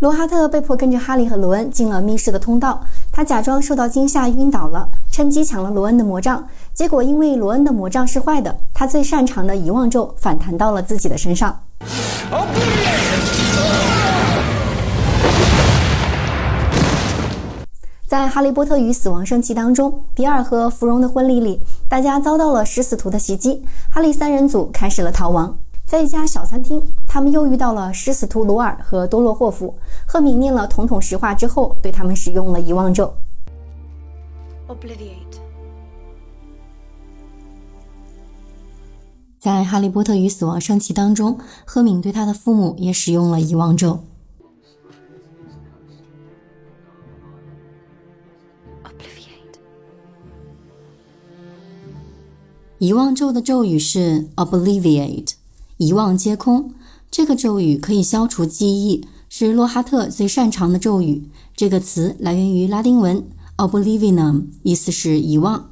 罗哈特被迫跟着哈利和罗恩进了密室的通道。他假装受到惊吓晕倒了，趁机抢了罗恩的魔杖。结果因为罗恩的魔杖是坏的，他最擅长的遗忘咒反弹到了自己的身上。在《哈利波特与死亡圣器》当中，比尔和芙蓉的婚礼里，大家遭到了食死徒的袭击，哈利三人组开始了逃亡。在一家小餐厅，他们又遇到了食死徒罗尔和多洛霍夫。赫敏念了统统实话之后，对他们使用了遗忘咒。obligate 在《哈利波特与死亡圣器》当中，赫敏对他的父母也使用了遗忘咒。遗忘咒的咒语是 Obliviate。遗忘皆空，这个咒语可以消除记忆，是洛哈特最擅长的咒语。这个词来源于拉丁文 “oblivinum”，意思是遗忘。